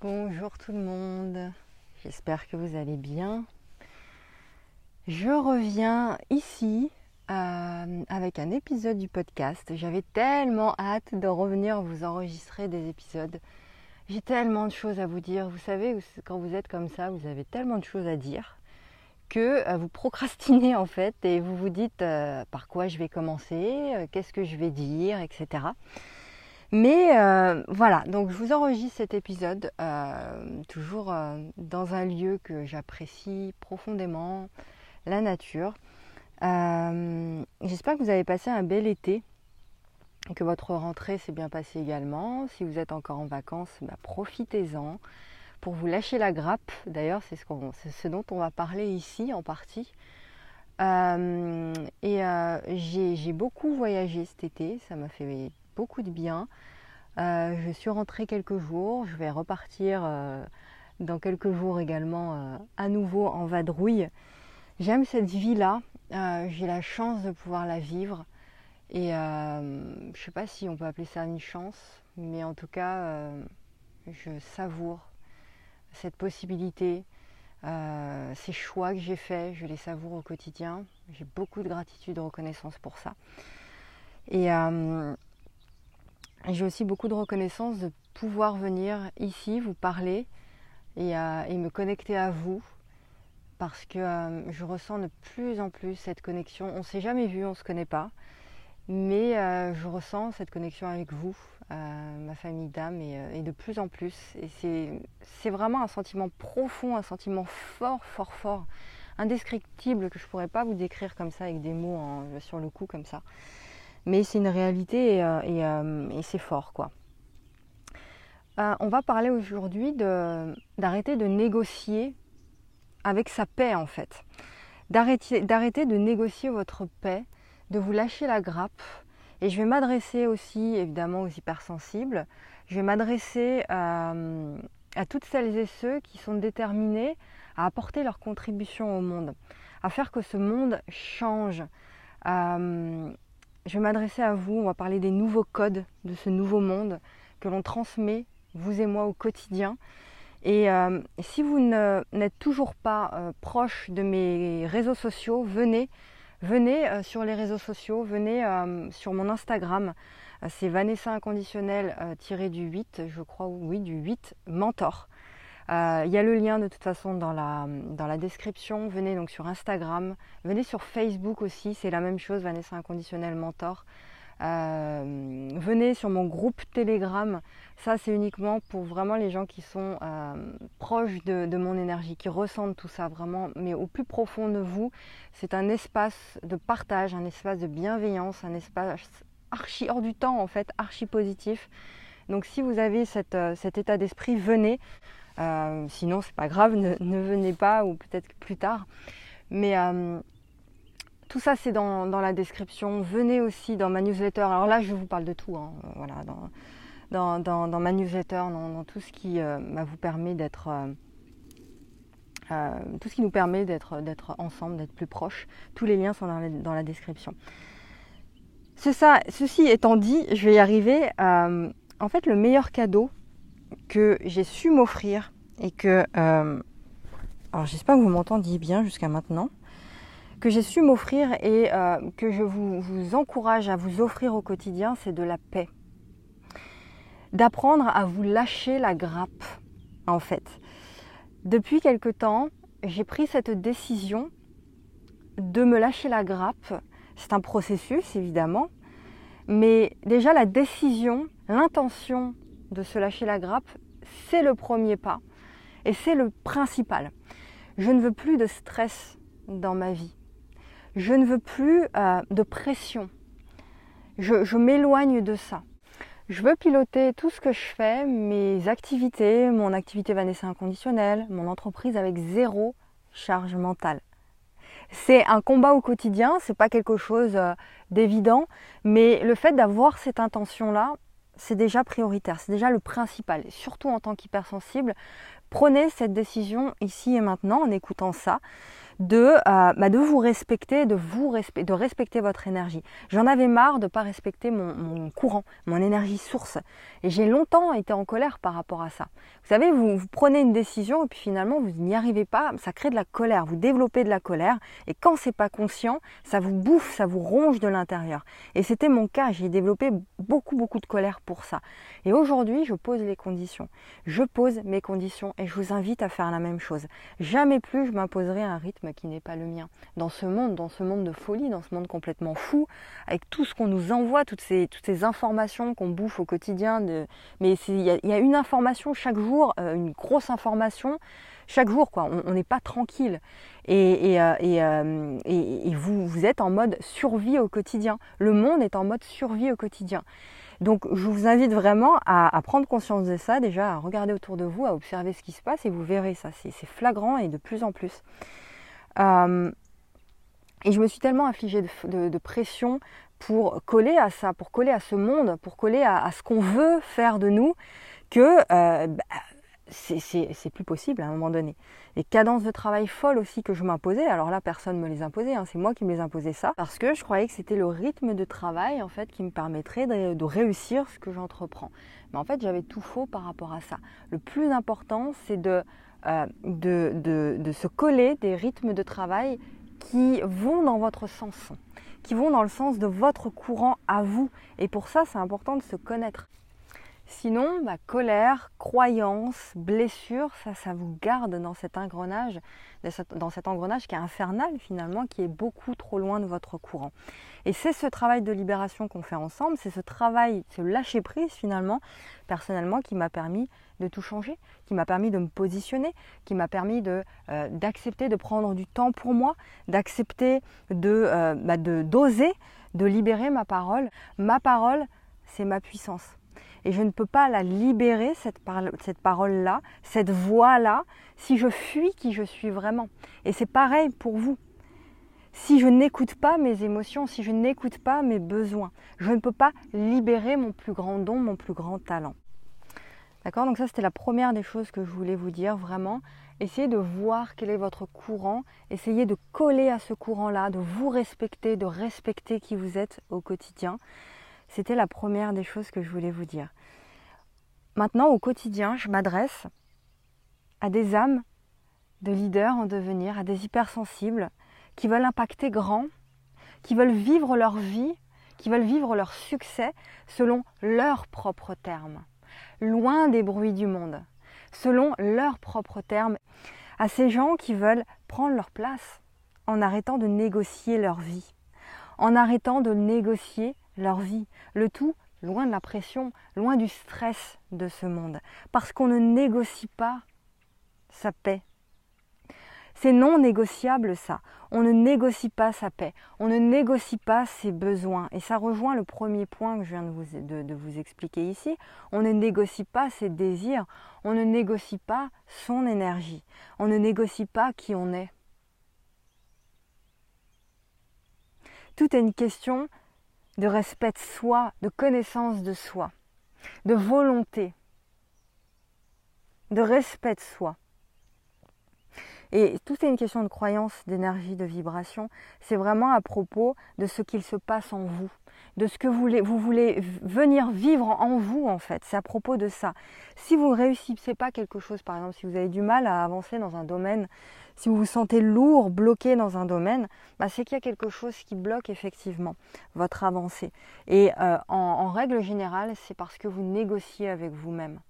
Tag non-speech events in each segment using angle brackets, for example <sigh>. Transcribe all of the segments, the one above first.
Bonjour tout le monde, j'espère que vous allez bien. Je reviens ici euh, avec un épisode du podcast. J'avais tellement hâte de revenir vous enregistrer des épisodes. J'ai tellement de choses à vous dire. Vous savez, quand vous êtes comme ça, vous avez tellement de choses à dire que euh, vous procrastinez en fait et vous vous dites euh, par quoi je vais commencer, qu'est-ce que je vais dire, etc. Mais euh, voilà, donc je vous enregistre cet épisode euh, toujours euh, dans un lieu que j'apprécie profondément, la nature. J'espère que vous avez passé un bel été, que votre rentrée s'est bien passée également. Si vous êtes encore en vacances, bah, profitez-en pour vous lâcher la grappe. D'ailleurs, c'est ce, ce, dont on va parler ici en partie. et j'ai beaucoup voyagé cet été, ça m'a fait beaucoup de bien. Euh, je suis rentrée quelques jours, je vais repartir euh, dans quelques jours également euh, à nouveau en vadrouille. J'aime cette vie-là, j'ai la chance de pouvoir la vivre et je ne sais pas si on peut appeler ça une chance, mais en tout cas je savoure cette possibilité, ces choix que j'ai faits, je les savoure au quotidien. J'ai beaucoup de gratitude et reconnaissance pour ça. Et j'ai aussi beaucoup de reconnaissance de pouvoir venir ici vous parler et, euh, me connecter à vous parce que euh, je ressens de plus en plus cette connexion. On ne s'est jamais vu, on ne se connaît pas, mais euh, je ressens cette connexion avec vous, ma famille d'âme, et, de plus en plus. Et c'est vraiment un sentiment profond, un sentiment fort, fort, fort, indescriptible que je ne pourrais pas vous décrire comme ça avec des mots sur le coup comme ça mais c'est une réalité et, euh, euh, c'est fort quoi. Euh, on va parler aujourd'hui d'arrêter de, négocier avec sa paix en fait. D'arrêter de négocier votre paix, de vous lâcher la grappe. Et je vais m'adresser aussi évidemment aux hypersensibles. Je vais m'adresser à, toutes celles et ceux qui sont déterminés à apporter leur contribution au monde, à faire que ce monde change, je vais m'adresser à vous, on va parler des nouveaux codes de ce nouveau monde que l'on transmet, vous et moi, au quotidien. Et euh, si vous n'êtes toujours pas euh, proche de mes réseaux sociaux, venez, venez euh, sur les réseaux sociaux, venez sur mon Instagram. C'est Vanessa Inconditionnel du 8, je crois, oui, du 8, Mentor. Euh, il y a le lien de toute façon dans la, description. Venez donc sur Instagram, venez sur Facebook aussi, c'est la même chose, Vanessa Inconditionnel Mentor. Euh, venez sur mon groupe Telegram. Ça, c'est uniquement pour vraiment les gens qui sont euh, proches de, mon énergie, qui ressentent tout ça vraiment, mais au plus profond de vous. C'est un espace de partage, un espace de bienveillance, un espace archi hors du temps en fait, archi positif. Donc si vous avez cet état d'esprit, venez. Euh, sinon, c'est pas grave, <laughs> ne, venez pas ou peut-être plus tard. Mais euh, tout ça, c'est dans, la description. Venez aussi dans ma newsletter. Alors là, je vous parle de tout. Hein. voilà, dans, dans, ma newsletter, dans, tout ce qui euh, bah, vous permet d'être. tout ce qui nous permet d'être, d'être ensemble, d'être plus proches. Tous les liens sont dans la, description. ça, ceci étant dit, je vais y arriver. en fait, le meilleur cadeau que j'ai su m'offrir et que, euh, alors j'espère que vous m'entendiez bien jusqu'à maintenant, que j'ai su m'offrir et euh, que je vous, vous, encourage à vous offrir au quotidien, c'est de la paix. D'apprendre à vous lâcher la grappe, en fait. Depuis quelque temps, j'ai pris cette décision de me lâcher la grappe. C'est un processus, évidemment, mais déjà la décision, l'intention de se lâcher la grappe, c'est le premier pas et c'est le principal. Je ne veux plus de stress dans ma vie. Je ne veux plus euh, de pression. Je, m'éloigne de ça. Je veux piloter tout ce que je fais, mes activités, mon activité Vanessa inconditionnelle, mon entreprise avec zéro charge mentale. C'est un combat au quotidien, c'est pas quelque chose euh, d'évident, mais le fait d'avoir cette intention-là, c'est déjà prioritaire, c'est déjà le principal, surtout en tant qu'hypersensible, prenez cette décision ici et maintenant en écoutant ça de, euh, bah, de vous respecter, de vous de respecter votre énergie. J'en avais marre de ne pas respecter mon, courant, mon énergie source. Et j'ai longtemps été en colère par rapport à ça. Vous savez, vous, prenez une décision et puis finalement vous n'y arrivez pas, ça crée de la colère, vous développez de la colère. Et quand c'est pas conscient, ça vous bouffe, ça vous ronge de l'intérieur. Et c'était mon cas, j'ai développé beaucoup beaucoup de colère pour ça. Et aujourd'hui, je pose les conditions. Je pose mes conditions et je vous invite à faire la même chose. Jamais plus je m'imposerai un rythme qui n'est pas le mien. Dans ce monde, dans ce monde de folie, dans ce monde complètement fou, avec tout ce qu'on nous envoie, toutes ces, toutes ces informations qu'on bouffe au quotidien. Mais il y, a une information chaque jour, euh, une grosse information chaque jour, quoi. On n'est pas tranquille. Et, et, euh, euh, et, et, vous, vous êtes en mode survie au quotidien. Le monde est en mode survie au quotidien. Donc je vous invite vraiment à, prendre conscience de ça, déjà à regarder autour de vous, à observer ce qui se passe et vous verrez ça, c'est flagrant et de plus en plus. Euh, et je me suis tellement affligée de, pression pour coller à ça, pour coller à ce monde, pour coller à, ce qu'on veut faire de nous, que euh, bah, c'est plus possible à un moment donné. Les cadences de travail folles aussi que je m'imposais, alors là personne ne me les imposait, hein, c'est moi qui me les imposais ça, parce que je croyais que c'était le rythme de travail en fait qui me permettrait de, réussir ce que j'entreprends. Mais en fait j'avais tout faux par rapport à ça. Le plus important c'est de euh, de, de, se coller des rythmes de travail qui vont dans votre sens, qui vont dans le sens de votre courant à vous. Et pour ça, c'est important de se connaître. Sinon, bah, colère, croyance, blessure, ça, ça vous garde dans cet engrenage, dans cet engrenage qui est infernal finalement, qui est beaucoup trop loin de votre courant. Et c'est ce travail de libération qu'on fait ensemble, c'est ce travail, ce lâcher prise finalement, personnellement, qui m'a permis de tout changer, qui m'a permis de me positionner, qui m'a permis de euh, d'accepter de prendre du temps pour moi, d'accepter de euh, bah, d'oser, de libérer ma parole. Ma parole, c'est ma puissance et je ne peux pas la libérer, cette, cette parole-là, cette voix-là, si je fuis qui je suis vraiment. Et c'est pareil pour vous. Si je n'écoute pas mes émotions, si je n'écoute pas mes besoins, je ne peux pas libérer mon plus grand don, mon plus grand talent. D'accord? Donc ça, c'était la première des choses que je voulais vous dire, vraiment. Essayez de voir quel est votre courant, essayez de coller à ce courant-là, de vous respecter, de respecter qui vous êtes au quotidien. C'était la première des choses que je voulais vous dire. Maintenant, au quotidien, je m'adresse à des âmes de leaders en devenir, à des hypersensibles qui veulent impacter grand, qui veulent vivre leur vie, qui veulent vivre leur succès selon leurs propres termes, loin des bruits du monde, selon leurs propres termes, à ces gens qui veulent prendre leur place en arrêtant de négocier leur vie, en arrêtant de négocier leur vie. Le tout loin de la pression, loin du stress de ce monde. Parce qu'on ne négocie pas sa paix. C'est non négociable ça. On ne négocie pas sa paix. On ne négocie pas ses besoins. Et ça rejoint le premier point que je viens de vous, expliquer ici. On ne négocie pas ses désirs. On ne négocie pas son énergie. On ne négocie pas qui on est. Tout est une question de respect de soi, de connaissance de soi, de volonté, de respect de soi. Et tout est une question de croyance, d'énergie, de vibration. C'est vraiment à propos de ce qu'il se passe en vous, de ce que vous voulez, vous voulez venir vivre en vous en fait. C'est à propos de ça. Si vous ne réussissez pas quelque chose, par exemple, si vous avez du mal à avancer dans un domaine, si vous vous sentez lourd, bloqué dans un domaine, bah, c'est qu'il y a quelque chose qui bloque effectivement votre avancée. Et euh, en, règle générale, c'est parce que vous négociez avec vous-même.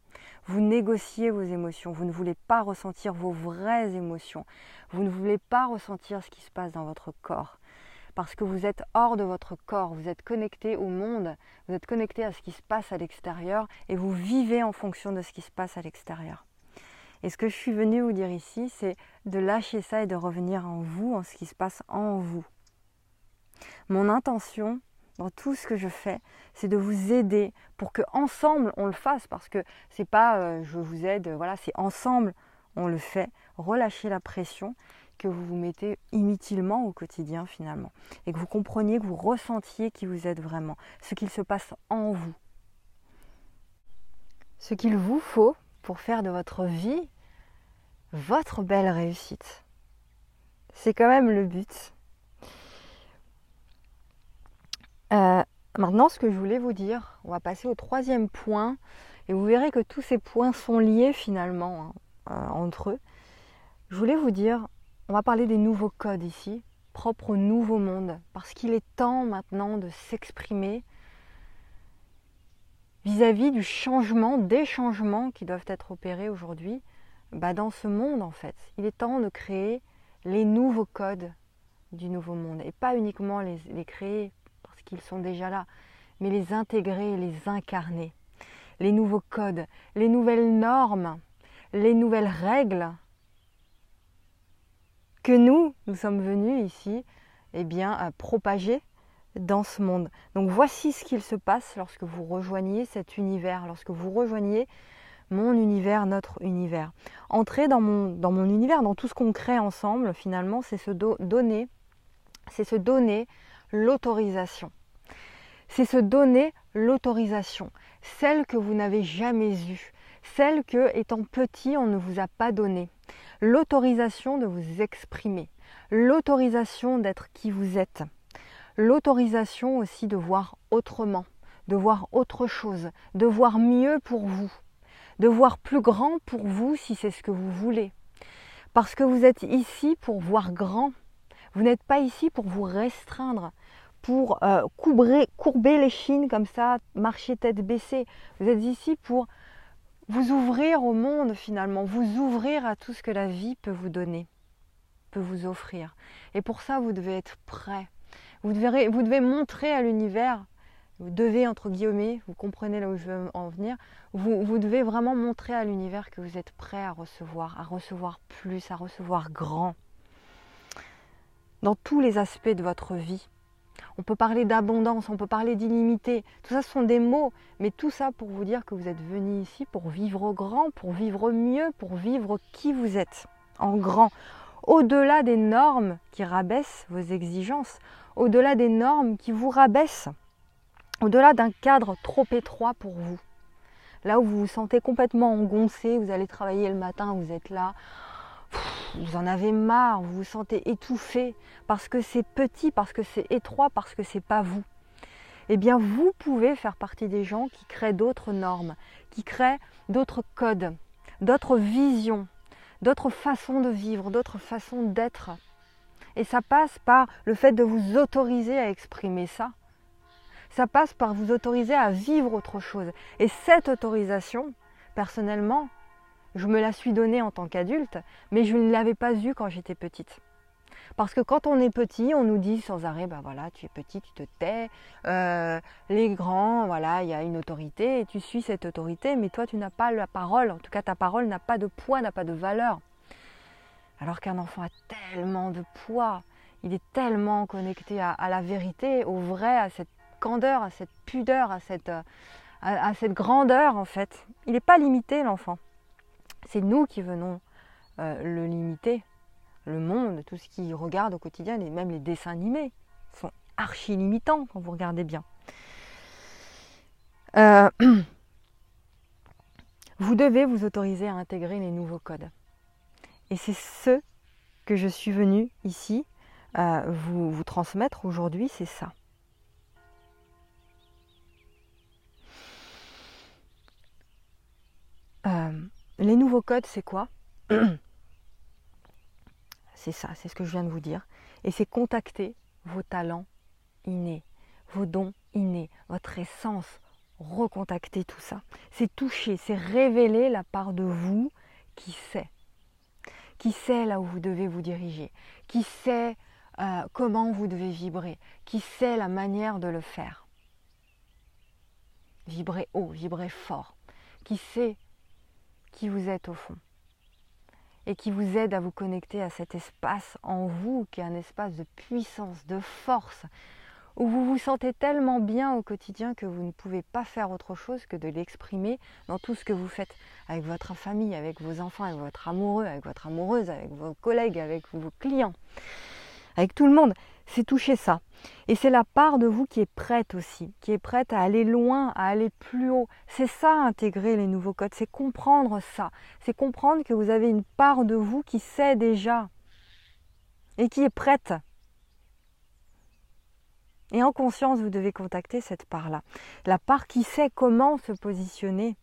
Vous négociez vos émotions, vous ne voulez pas ressentir vos vraies émotions, vous ne voulez pas ressentir ce qui se passe dans votre corps. Parce que vous êtes hors de votre corps, vous êtes connecté au monde, vous êtes connecté à ce qui se passe à l'extérieur et vous vivez en fonction de ce qui se passe à l'extérieur. Et ce que je suis venue vous dire ici, c'est de lâcher ça et de revenir en vous, en ce qui se passe en vous. Mon intention dans tout ce que je fais, c'est de vous aider pour que ensemble on le fasse parce que c'est pas euh, je vous aide, voilà, c'est ensemble on le fait. Relâchez la pression que vous vous mettez inutilement au quotidien finalement et que vous compreniez, que vous ressentiez qui vous êtes vraiment, ce qu'il se passe en vous. Ce qu'il vous faut pour faire de votre vie votre belle réussite. C'est quand même le but. Euh, maintenant, ce que je voulais vous dire, on va passer au troisième point, et vous verrez que tous ces points sont liés finalement hein, euh, entre eux. Je voulais vous dire, on va parler des nouveaux codes ici, propres au nouveau monde, parce qu'il est temps maintenant de s'exprimer vis-à-vis du changement, des changements qui doivent être opérés aujourd'hui bah, dans ce monde en fait. Il est temps de créer les nouveaux codes du nouveau monde et pas uniquement les, les créer parce qu'ils sont déjà là, mais les intégrer, les incarner. Les nouveaux codes, les nouvelles normes, les nouvelles règles que nous, nous sommes venus ici eh bien, à propager dans ce monde. Donc voici ce qu'il se passe lorsque vous rejoignez cet univers, lorsque vous rejoignez mon univers, notre univers. Entrer dans mon, dans mon univers, dans tout ce qu'on crée ensemble, finalement, c'est se donner, c'est se donner l'autorisation. C'est se donner l'autorisation, celle que vous n'avez jamais eue, celle que, étant petit, on ne vous a pas donnée. L'autorisation de vous exprimer, l'autorisation d'être qui vous êtes, l'autorisation aussi de voir autrement, de voir autre chose, de voir mieux pour vous, de voir plus grand pour vous si c'est ce que vous voulez. Parce que vous êtes ici pour voir grand. Vous n'êtes pas ici pour vous restreindre, pour euh, courber les chines comme ça, marcher tête baissée. Vous êtes ici pour vous ouvrir au monde finalement, vous ouvrir à tout ce que la vie peut vous donner, peut vous offrir. Et pour ça, vous devez être prêt. Vous devez, montrer à l'univers vous devez, entre guillemets, vous comprenez là où je veux en venir, vous devez vraiment montrer à l'univers que vous êtes prêt à recevoir, à recevoir plus, à recevoir grand. Dans tous les aspects de votre vie. On peut parler d'abondance, on peut parler d'illimité. Tout ça ce sont des mots, mais tout ça pour vous dire que vous êtes venu ici pour vivre grand, pour vivre mieux, pour vivre qui vous êtes, en grand. Au-delà des normes qui rabaissent vos exigences, au-delà des normes qui vous rabaissent au-delà d'un cadre trop étroit pour vous. Là où vous vous sentez complètement engoncé, vous allez travailler le matin, vous êtes là, vous en avez marre, vous vous sentez étouffé parce que c'est petit, parce que c'est étroit, parce que c'est pas vous. Eh bien, vous pouvez faire partie des gens qui créent d'autres normes, qui créent d'autres codes, d'autres visions, d'autres façons de vivre, d'autres façons d'être. Et ça passe par le fait de vous autoriser à exprimer ça, ça passe par vous autoriser à vivre autre chose. Et cette autorisation, personnellement, je me la suis donnée en tant qu'adulte, mais je ne l'avais pas eue quand j'étais petite. Parce que quand on est petit, on nous dit sans arrêt, ben voilà, tu es petit, tu te tais, euh, les grands, voilà, il y a une autorité, et tu suis cette autorité, mais toi tu n'as pas la parole, en tout cas ta parole n'a pas de poids, n'a pas de valeur. Alors qu'un enfant a tellement de poids, il est tellement connecté à, la vérité, au vrai, à cette candeur, à cette pudeur, à cette, euh, à, cette grandeur en fait. Il n'est pas limité l'enfant. C'est nous qui venons euh, le limiter. Le monde, tout ce qu'il regarde au quotidien, et même les dessins animés, sont archi limitants quand vous regardez bien. Euh, <clears throat> vous devez vous autoriser à intégrer les nouveaux codes. Et c'est ce que je suis venue ici vous, vous transmettre aujourd'hui, c'est ça. Euh, les nouveaux codes, c'est quoi <clears throat> C'est ça, c'est ce que je viens de vous dire. Et c'est contacter vos talents innés, vos dons innés, votre essence, recontacter tout ça. C'est toucher, c'est révéler la part de vous qui sait. Qui sait là où vous devez vous diriger, qui sait euh, comment vous devez vibrer, qui sait la manière de le faire. Vibrer haut, vibrer fort, qui sait qui vous êtes au fond et qui vous aide à vous connecter à cet espace en vous qui est un espace de puissance, de force, où vous vous sentez tellement bien au quotidien que vous ne pouvez pas faire autre chose que de l'exprimer dans tout ce que vous faites avec votre famille, avec vos enfants, avec votre amoureux, avec votre amoureuse, avec vos collègues, avec vos clients, avec tout le monde. C'est toucher ça. Et c'est la part de vous qui est prête aussi, qui est prête à aller loin, à aller plus haut. C'est ça, intégrer les nouveaux codes, c'est comprendre ça. C'est comprendre que vous avez une part de vous qui sait déjà et qui est prête. Et en conscience, vous devez contacter cette part-là. La part qui sait comment se positionner,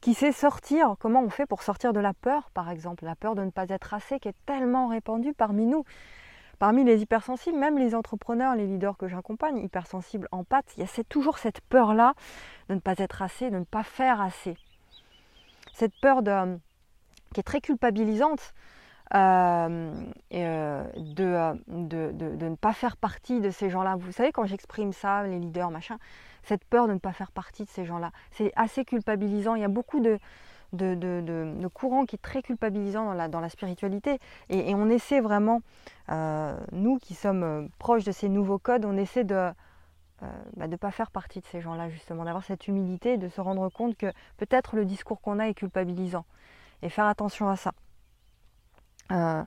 qui sait sortir, comment on fait pour sortir de la peur, par exemple, la peur de ne pas être assez, qui est tellement répandue parmi nous. Parmi les hypersensibles, même les entrepreneurs, les leaders que j'accompagne, hypersensibles en pâte, il y a toujours cette peur-là de ne pas être assez, de ne pas faire assez. Cette peur de, qui est très culpabilisante, euh, euh, euh, de, de, ne pas faire partie de ces gens-là. Vous savez, quand j'exprime ça, les leaders, machin, cette peur de ne pas faire partie de ces gens-là, c'est assez culpabilisant. Il y a beaucoup de, de, courants qui est très culpabilisant dans la, spiritualité. Et, on essaie vraiment, nous qui sommes proches de ces nouveaux codes, on essaie de ne bah, pas faire partie de ces gens-là, justement, d'avoir cette humilité, de se rendre compte que peut-être le discours qu'on a est culpabilisant. Et faire attention à ça. Euh,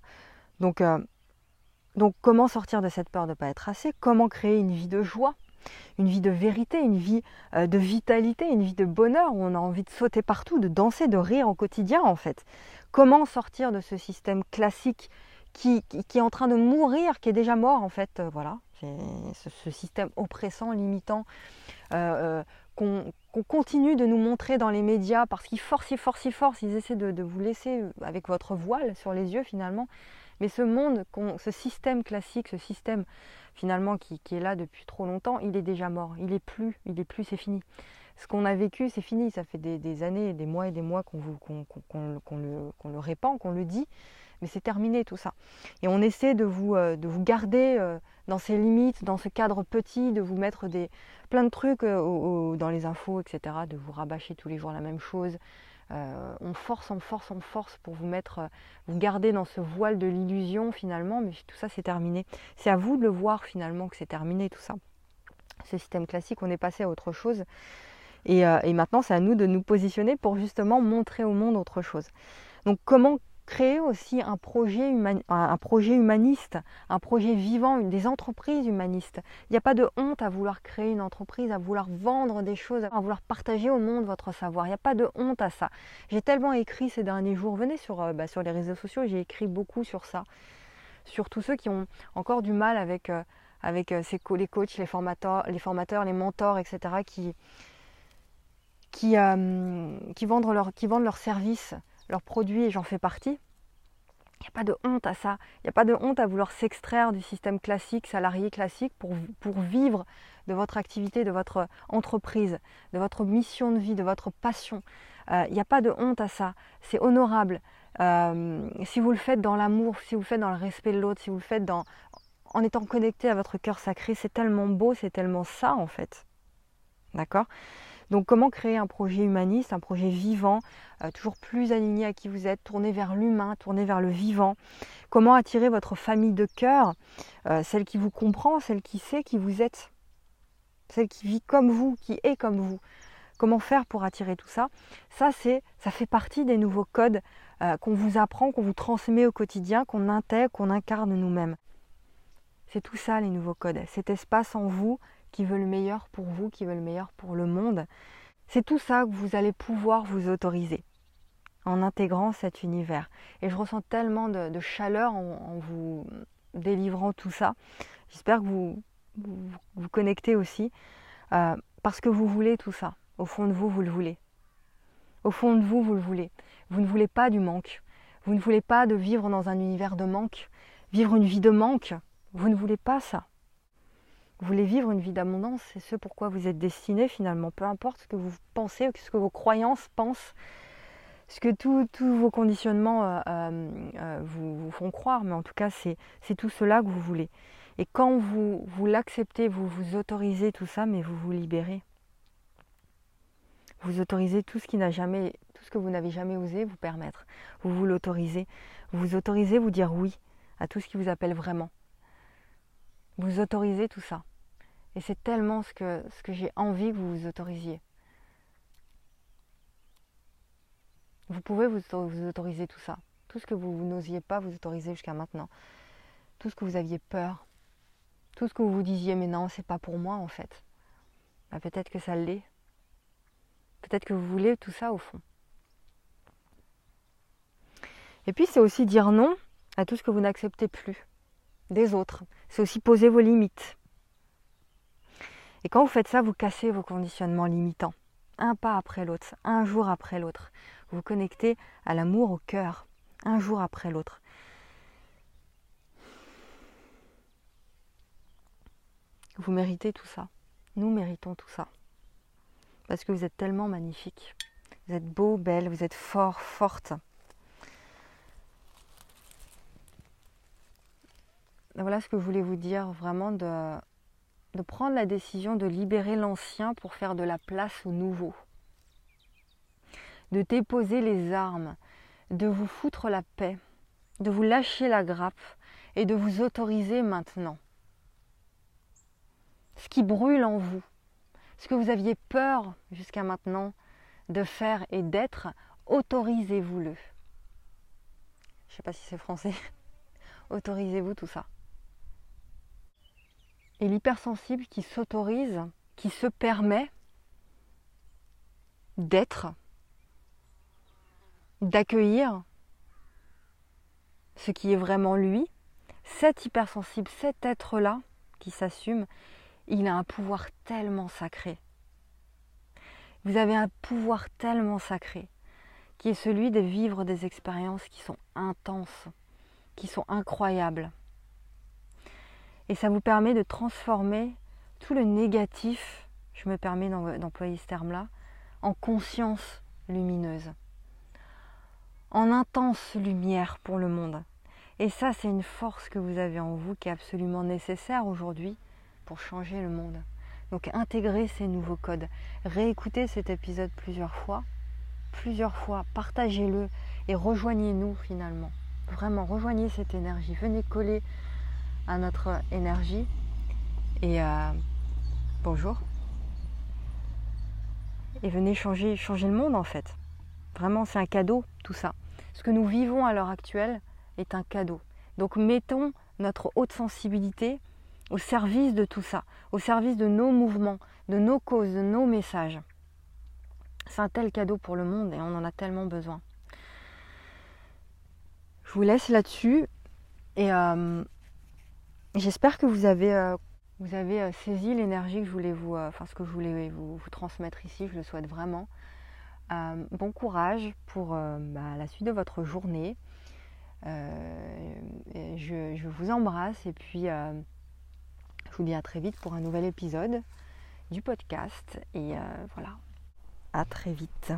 donc, euh, donc comment sortir de cette peur de ne pas être assez? Comment créer une vie de joie? Une vie de vérité, une vie euh, de vitalité, une vie de bonheur où on a envie de sauter partout, de danser, de rire au quotidien en fait. Comment sortir de ce système classique qui, est en train de mourir, qui est déjà mort en fait, voilà, ce, ce, système oppressant, limitant, qu'on continue de nous montrer dans les médias parce qu'ils forcent, ils forcent, ils forcent, ils essaient de, vous laisser avec votre voile sur les yeux finalement. Mais ce monde, ce système classique, ce système finalement qui, est là depuis trop longtemps, il est déjà mort. Il est plus, il est plus, c'est fini. Ce qu'on a vécu, c'est fini. Ça fait des, années, des mois et des mois qu'on le, le, répand, qu'on le dit mais c'est terminé tout ça. Et on essaie de vous, euh, de vous garder euh, dans ces limites, dans ce cadre petit, de vous mettre des, plein de trucs euh, dans les infos, etc., de vous rabâcher tous les jours la même chose. On force, on force, on force pour vous mettre, vous garder dans ce voile de l'illusion finalement, mais tout ça c'est terminé. C'est à vous de le voir finalement que c'est terminé tout ça. Ce système classique, on est passé à autre chose. Et, et maintenant, c'est à nous de nous positionner pour justement montrer au monde autre chose. Donc comment créer aussi un projet, un projet humaniste, un projet vivant, des entreprises humanistes. Il n'y a pas de honte à vouloir créer une entreprise, à vouloir vendre des choses, à vouloir partager au monde votre savoir. Il n'y a pas de honte à ça. J'ai tellement écrit ces derniers jours, venez sur, euh, bah, sur les réseaux sociaux, j'ai écrit beaucoup sur ça, sur tous ceux qui ont encore du mal avec, euh, avec euh, les coachs, les formateurs, les formateurs, les mentors, etc., qui, qui, qui vendent leurs services leurs produits et j'en fais partie. Il n'y a pas de honte à ça. Il n'y a pas de honte à vouloir s'extraire du système classique, salarié classique, pour, pour vivre de votre activité, de votre entreprise, de votre mission de vie, de votre passion. Euh, il n'y a pas de honte à ça. C'est honorable. Euh, si vous le faites dans l'amour, si vous le faites dans le respect de l'autre, si vous le faites dans, en étant connecté à votre cœur sacré, c'est tellement beau, c'est tellement ça en fait. D'accord? Donc comment créer un projet humaniste, un projet vivant, euh, toujours plus aligné à qui vous êtes, tourné vers l'humain, tourné vers le vivant? Comment attirer votre famille de cœur, euh, celle qui vous comprend, celle qui sait qui vous êtes, celle qui vit comme vous, qui est comme vous? Comment faire pour attirer tout ça? Ça, c'est, ça fait partie des nouveaux codes euh, qu'on vous apprend, qu'on vous transmet au quotidien, qu'on intègre, qu'on incarne nous-mêmes. C'est tout ça les nouveaux codes, cet espace en vous qui veut le meilleur pour vous, qui veut le meilleur pour le monde. C'est tout ça que vous allez pouvoir vous autoriser en intégrant cet univers. Et je ressens tellement de, chaleur en, vous délivrant tout ça. J'espère que vous vous, connectez aussi euh, parce que vous voulez tout ça. Au fond de vous, vous le voulez. Au fond de vous, vous le voulez. Vous ne voulez pas du manque. Vous ne voulez pas de vivre dans un univers de manque. Vivre une vie de manque. Vous ne voulez pas ça. Vous voulez vivre une vie d'abondance, c'est ce pourquoi vous êtes destiné finalement, peu importe ce que vous pensez, ce que vos croyances pensent, ce que tous vos conditionnements euh, euh, euh, vous, font croire, mais en tout cas c'est tout cela que vous voulez. Et quand vous, vous l'acceptez, vous vous autorisez tout ça, mais vous vous libérez. Vous autorisez tout ce qui n'a jamais, tout ce que vous n'avez jamais osé vous permettre. Vous vous l'autorisez. Vous vous autorisez vous dire oui à tout ce qui vous appelle vraiment vous autorisez tout ça. Et c'est tellement ce que, j'ai envie que vous vous autorisiez. Vous pouvez vous, autoriser tout ça. Tout ce que vous, n'osiez pas vous autoriser jusqu'à maintenant. Tout ce que vous aviez peur. Tout ce que vous vous disiez, mais non, c'est pas pour moi en fait. Bah, peut-être que ça l'est. Peut-être que vous voulez tout ça au fond. Et puis c'est aussi dire non à tout ce que vous n'acceptez plus des autres. C'est aussi poser vos limites. Et quand vous faites ça, vous cassez vos conditionnements limitants. Un pas après l'autre, un jour après l'autre. Vous vous connectez à l'amour au cœur, un jour après l'autre. Vous méritez tout ça. Nous méritons tout ça. Parce que vous êtes tellement magnifique. Vous êtes beau, belle, vous êtes fort, forte. Voilà ce que je voulais vous dire, vraiment de, prendre la décision de libérer l'ancien pour faire de la place au nouveau. De déposer les armes, de vous foutre la paix, de vous lâcher la grappe et de vous autoriser maintenant ce qui brûle en vous, ce que vous aviez peur jusqu'à maintenant de faire et d'être, autorisez-vous-le. Je ne sais pas si c'est français. <laughs> Autorisez-vous tout ça. Et l'hypersensible qui s'autorise, qui se permet d'être, d'accueillir ce qui est vraiment lui, cet hypersensible, cet être-là qui s'assume, il a un pouvoir tellement sacré. Vous avez un pouvoir tellement sacré qui est celui de vivre des expériences qui sont intenses, qui sont incroyables. Et ça vous permet de transformer tout le négatif, je me permets d'employer ce terme-là, en conscience lumineuse, en intense lumière pour le monde. Et ça, c'est une force que vous avez en vous qui est absolument nécessaire aujourd'hui pour changer le monde. Donc intégrez ces nouveaux codes, réécoutez cet épisode plusieurs fois, plusieurs fois, partagez-le et rejoignez-nous finalement. Vraiment, rejoignez cette énergie, venez coller à notre énergie et euh, bonjour. Et venez changer, changer le monde en fait. Vraiment, c'est un cadeau tout ça. Ce que nous vivons à l'heure actuelle est un cadeau. Donc mettons notre haute sensibilité au service de tout ça, au service de nos mouvements, de nos causes, de nos messages. C'est un tel cadeau pour le monde et on en a tellement besoin. Je vous laisse là-dessus et euh, j'espère que vous avez, euh, vous avez euh, saisi l'énergie que je voulais vous, enfin ce que je voulais vous, transmettre ici. Je le souhaite vraiment. bon courage pour bah, la suite de votre journée. Je, je, vous embrasse et puis je vous dis à très vite pour un nouvel épisode du podcast. Et euh, voilà, à très vite.